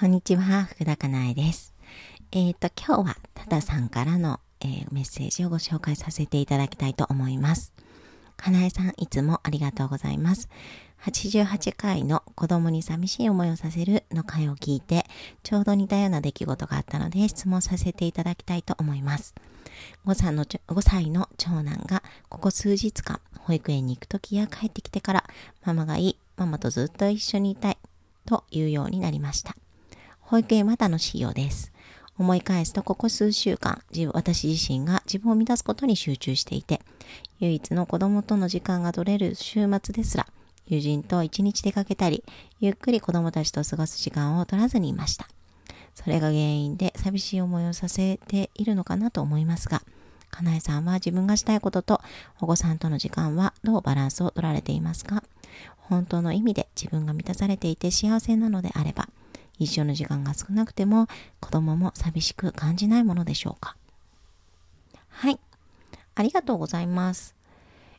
こんにちは、福田かなえです。えっ、と、今日は、たださんからの、えーメッセージをご紹介させていただきたいと思います。かなえさん、いつもありがとうございます。88回の子供に寂しい思いをさせるの回を聞いて、ちょうど似たような出来事があったので、質問させていただきたいと思います。5歳のち5歳の長男が、ここ数日間、保育園に行くときや帰ってきてから、ママがいい、ママとずっと一緒にいたい、というようになりました。保育園まだの仕様です。思い返すと、ここ数週間、私自身が自分を満たすことに集中していて、唯一の子供との時間が取れる週末ですら、友人と一日出かけたり、ゆっくり子供たちと過ごす時間を取らずにいました。それが原因で寂しい思いをさせているのかなと思いますが、かなえさんは自分がしたいこととお子さんとの時間はどうバランスを取られていますか？本当の意味で自分が満たされていて幸せなのであれば、一緒の時間が少なくても子供も寂しく感じないものでしょうか？はい。ありがとうございます。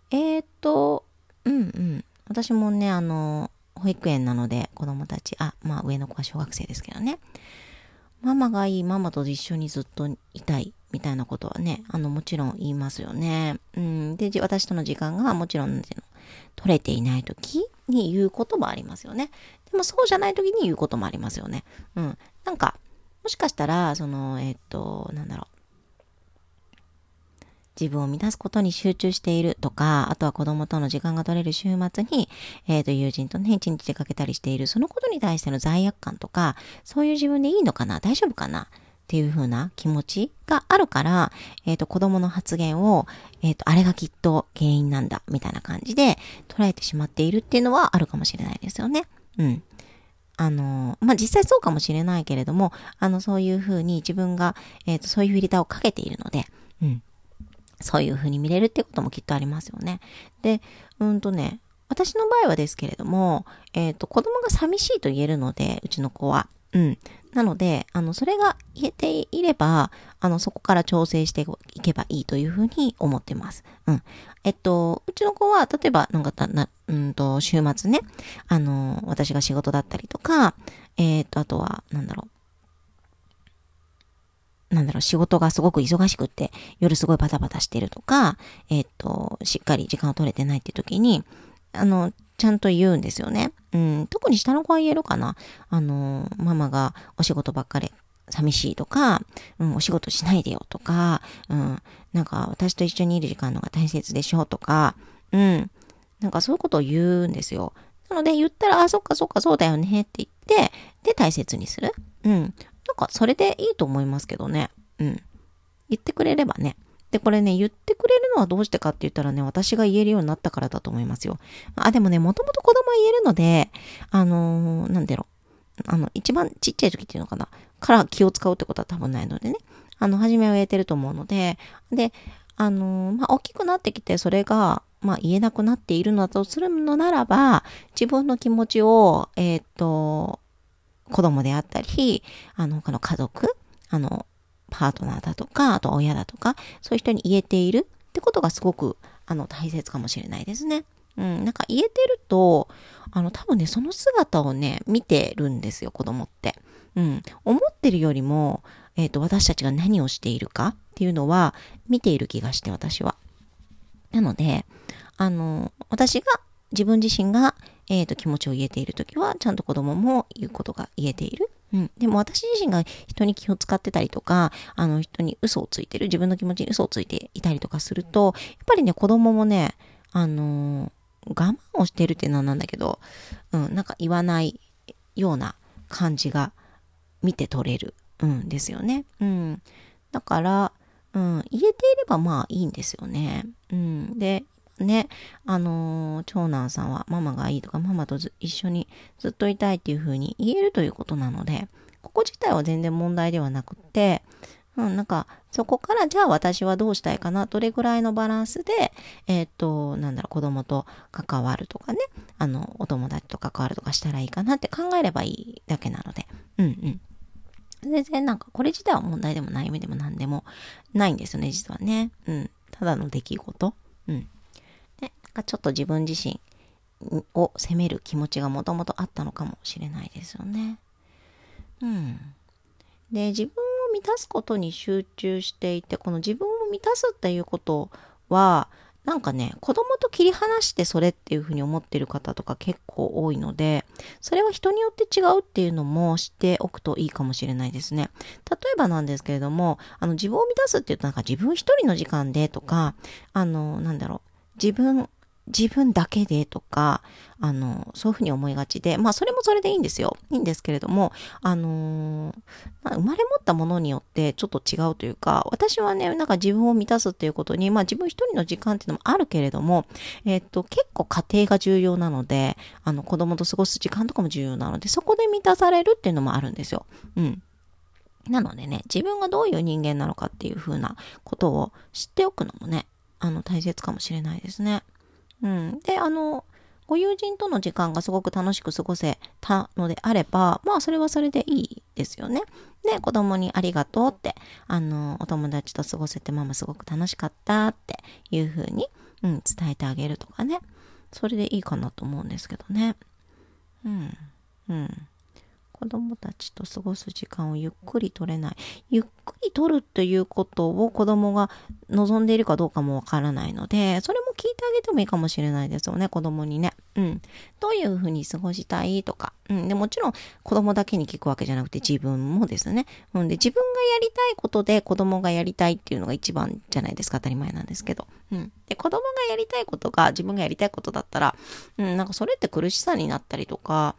えー、っと、うんうん。私もね、あの、保育園なので子供たち、あ、まあ上の子は小学生ですけどね。ママがいい、ママと一緒にずっといたい、みたいなことはね、あの、もちろん言いますよね。うん。で、私との時間がもちろん、取れていない時に言うこともありますよね。でもそうじゃない時に言うこともありますよね。うん。なんか、もしかしたら、その、えっと、なんだろう。自分を満たすことに集中しているとか、あとは子供との時間が取れる週末に、えっ、と、友人とね、一日出かけたりしている、そのことに対しての罪悪感とか、そういう自分でいいのかな？大丈夫かな？っていう風な気持ちがあるから、えっ、と、子供の発言を、えっ、と、あれがきっと原因なんだ、みたいな感じで捉えてしまっているっていうのはあるかもしれないですよね。うん。あの、まあ、実際そうかもしれないけれども、あの、そういう風に自分が、えっ、と、そういうフィルターをかけているので、うん。そういう風に見れるってこともきっとありますよね。で、うんとね、私の場合はですけれども、えっ、と、子供が寂しいと言えるので、うちの子は。うん。なので、あの、それが言えていれば、あの、そこから調整していけばいいというふうに思ってます。うん。えっと、うちの子は、例えば、なんかた、な、うんと、週末ね、あの、私が仕事だったりとか、えっと、あとは、なんだろう。なんだろう、仕事がすごく忙しくって、夜すごいバタバタしてるとか、えっと、しっかり時間を取れてないって時に、あの、ちゃんと言うんですよね。うん、特に下の子は言えるかな。あの、ママがお仕事ばっかり寂しいとか、うん、お仕事しないでよとか、うん、なんか私と一緒にいる時間の方が大切でしょとか、うん、なんかそういうことを言うんですよ。なので言ったら、あ、そっかそっかそうだよねって言って、で大切にする。うん。なんかそれでいいと思いますけどね。うん。言ってくれればね。で、これね、言ってくれるのはどうしてかって言ったらね、私が言えるようになったからだと思いますよ。あ、でもね、もともと子供は言えるので、あのーなんだろう。あの、一番ちっちゃい時っていうのかな。から気を使うってことは多分ないのでね。あの、初めは言えてると思うので、で、あのーまあ、大きくなってきて、それが、まあ、言えなくなっているのだとするのならば、自分の気持ちを、えーっと、子供であったり、あの、他の家族、あの、パートナーだとか、あと親だとか、そういう人に言えているってことがすごく、あの、大切かもしれないですね。うん、なんか言えてると、あの、多分ね、その姿をね、見てるんですよ、子供って。うん、思ってるよりも、えっ、と、私たちが何をしているかっていうのは、見ている気がして、私は。なので、あの、私が、自分自身が、えっ、と、気持ちを言えているときは、ちゃんと子供も言うことが言えている。うん。でも私自身が人に気を使ってたりとか、あの人に嘘をついてる、自分の気持ちに嘘をついていたりとかすると、やっぱりね、子供もね、あのー我慢をしてるっていうのはなんだけど、うん、なんか言わないような感じが見て取れる、うん、ですよね。うん。だから、うん、言えていればまあいいんですよね。うん。で、ね、あのー長男さんはママがいいとか、ママと一緒にずっといたいっていう風に言えるということなので、ここ自体は全然問題ではなくって、うん、なんか、そこからじゃあ私はどうしたいかな、どれぐらいのバランスで、えーっと、なんだろう、子供と関わるとかね、あの、お友達と関わるとかしたらいいかなって考えればいいだけなので、うんうん。全然なんか、これ自体は問題でも悩みでも何でもないんですよね、実はね。うん。ただの出来事。うん。ちょっと自分自身を責める気持ちがもともとあったのかもしれないですよね。うん。で、自分を満たすことに集中していて、この自分を満たすっていうことは、なんかね、子供と切り離してそれっていうふうに思ってる方とか結構多いので、それは人によって違うっていうのも知っておくといいかもしれないですね。例えばなんですけれども、あの自分を満たすって言うとなんか自分一人の時間でとか、あの、なんだろう、自分自分だけでとか、あの、そういうふうに思いがちで、まあそれもそれでいいんですよ。いいんですけれども、あのー、まあ、生まれ持ったものによってちょっと違うというか、私はね、なんか自分を満たすっていうことに、まあ自分一人の時間っていうのもあるけれども、えっと、結構家庭が重要なので、あの、子供と過ごす時間とかも重要なので、そこで満たされるっていうのもあるんですよ。うん。なのでね、自分がどういう人間なのかっていうふうなことを知っておくのもね、あの、大切かもしれないですね。うん。で、あの、ご友人との時間がすごく楽しく過ごせたのであれば、まあそれはそれでいいですよね。で、子供にありがとうって、あの、お友達と過ごせてママすごく楽しかったっていうふうに、うん、伝えてあげるとかね。それでいいかなと思うんですけどね。うん。うん。子供たちと過ごす時間をゆっくり取れない。ゆっくり取るっていうことを子供が望んでいるかどうかもわからないので、それも聞いてあげてもいいかもしれないですよね、子供にね。うん。どういうふうに過ごしたいとか。うん。で、もちろん子供だけに聞くわけじゃなくて自分もですね。うん。で、自分がやりたいことで子供がやりたいっていうのが一番じゃないですか、当たり前なんですけど。うん。で、子供がやりたいことが自分がやりたいことだったら、うん、なんかそれって苦しさになったりとか、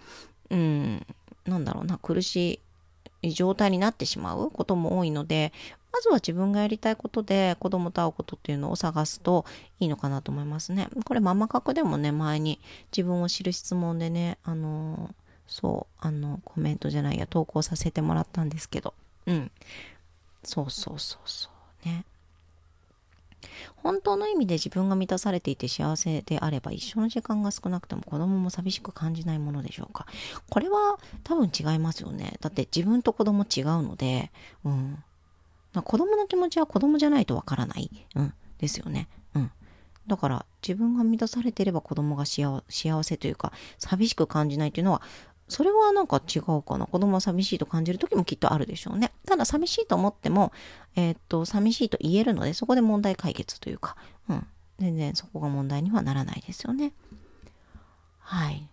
うん、なんだろうな、苦しい状態になってしまうことも多いので、まずは自分がやりたいことで子供と会うことっていうのを探すといいのかなと思いますね。これママ角でもね、前に自分を知る質問でね、あのー、そう、あの、コメントじゃないや、投稿させてもらったんですけど、うん。そうそうそうそうね。本当の意味で自分が満たされていて幸せであれば一緒の時間が少なくても子供も寂しく感じないものでしょうか。これは多分違いますよね。だって自分と子供違うので、うん。子供の気持ちは子供じゃないとわからない。うん。ですよね。うん。だから自分が満たされていれば子供が幸せというか寂しく感じないというのはそれはなんか違うかな？子供は寂しいと感じる時もきっとあるでしょうね。ただ寂しいと思っても、えー、っと、寂しいと言えるので、そこで問題解決というか、うん。全然そこが問題にはならないですよね。はい。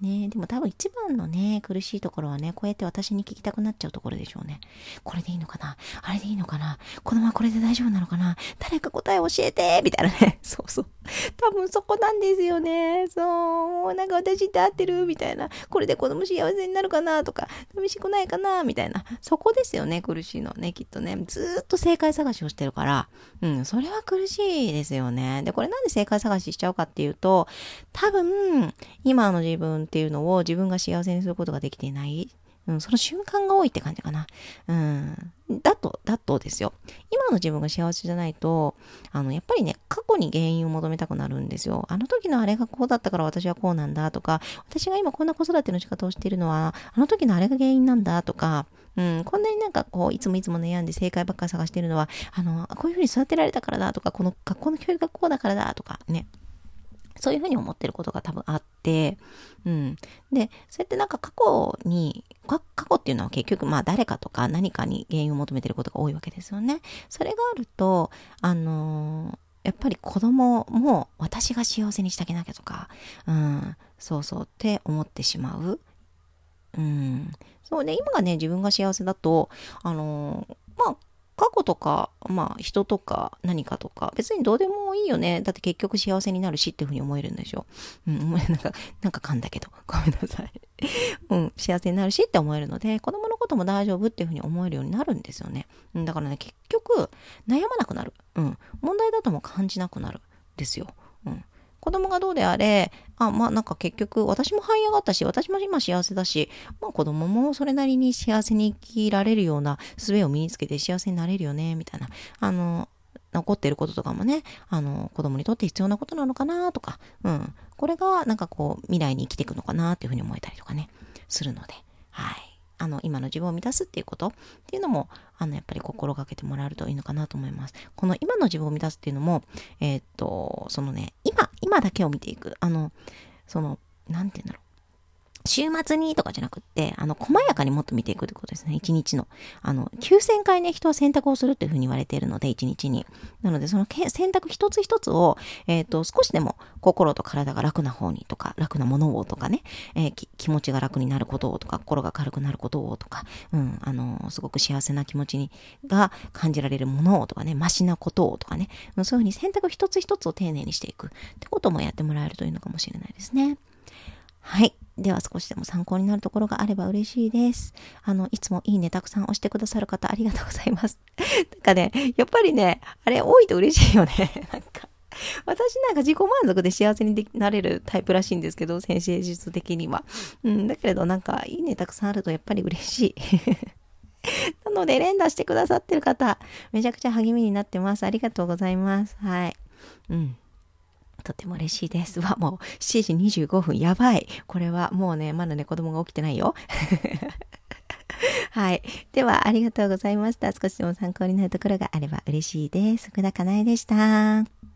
ねでも多分一番のね、苦しいところはね、こうやって私に聞きたくなっちゃうところでしょうね。これでいいのかな？あれでいいのかな？子供はこれで大丈夫なのかな？誰か答え教えてみたいなね。そうそう。多分そこなんですよね。そう。なんか私って合ってる？みたいな。これで子供幸せになるかな？とか、寂しくないかな？みたいな。そこですよね、苦しいのね、きっとね。ずっと正解探しをしてるから。うん、それは苦しいですよね。で、これなんで正解探ししちゃうかっていうと、多分、今の自分っていうのを自分が幸せにすることができていない。うん、その瞬間が多いって感じかな。うん。だと、だとですよ。今の自分が幸せじゃないと、あの、やっぱりね、過去に原因を求めたくなるんですよ。あの時のあれがこうだったから私はこうなんだとか、私が今こんな子育ての仕方をしているのは、あの時のあれが原因なんだとか、うん、こんなになんかこう、いつもいつも悩んで正解ばっかり探しているのは、あの、こういうふうに育てられたからだとか、この学校の教育がこうだからだとかね。そういうふうに思ってることが多分あって、うん。で、そうやってなんか過去に、過去っていうのは結局まあ誰かとか何かに原因を求めてることが多いわけですよね。それがあると、あのー、やっぱり子供も私が幸せにしてあげなきゃとか、うん、そうそうって思ってしまう。うん。そうで、今がね、自分が幸せだと、あのー、まあ、過去とか、まあ人とか何かとか、別にどうでもいいよね。だって結局幸せになるしっていうふうに思えるんでしょ。うん、なんか、なんか噛んだけど、ごめんなさい。うん、幸せになるしって思えるので、子供のことも大丈夫っていうふうに思えるようになるんですよね。うん、だからね、結局、悩まなくなる。うん、問題だとも感じなくなる。ですよ。うん。子供がどうであれ、あ、まあなんか結局私も這い上がったし、私も今幸せだし、まあ子供もそれなりに幸せに生きられるような術を身につけて幸せになれるよね、みたいな。あの、残ってることとかもね、あの、子供にとって必要なことなのかなとか、うん。これがなんかこう未来に生きていくのかなっていうふうに思えたりとかね、するので、はい。あの、今の自分を満たすっていうことっていうのも、あの、やっぱり心がけてもらえるといいのかなと思います。この今の自分を満たすっていうのも、えー、っと、そのね、今、今だけを見ていく。あの、その、なんて言うんだろう。週末にとかじゃなくって、あの、細やかにもっと見ていくってことですね。一日の。あの、9000回ね、人は選択をするっていうふうに言われているので、一日に。なので、その選択一つ一つを、えっ、ー、と、少しでも心と体が楽な方にとか、楽なものをとかね、えー、気持ちが楽になることをとか、心が軽くなることをとか、うん、あの、すごく幸せな気持ちに、が感じられるものをとかね、マシなことをとかね、そういうふうに選択一つ一つを丁寧にしていくってこともやってもらえるといいのかもしれないですね。はい。では少しでも参考になるところがあれば嬉しいです。あの、いつもいいねたくさん押してくださる方ありがとうございます。なんかね、やっぱりね、あれ多いと嬉しいよね。なんか。私なんか自己満足で幸せになれるタイプらしいんですけど、先生術的には。うん、だけれどなんかいいねたくさんあるとやっぱり嬉しい。なので連打してくださってる方、めちゃくちゃ励みになってます。ありがとうございます。はい。うん。とても嬉しいです。わ、もう7時25分、やばい。これはもうね、まだね、子供が起きてないよ。はい。では、ありがとうございました。少しでも参考になるところがあれば嬉しいです。福田かなえでした。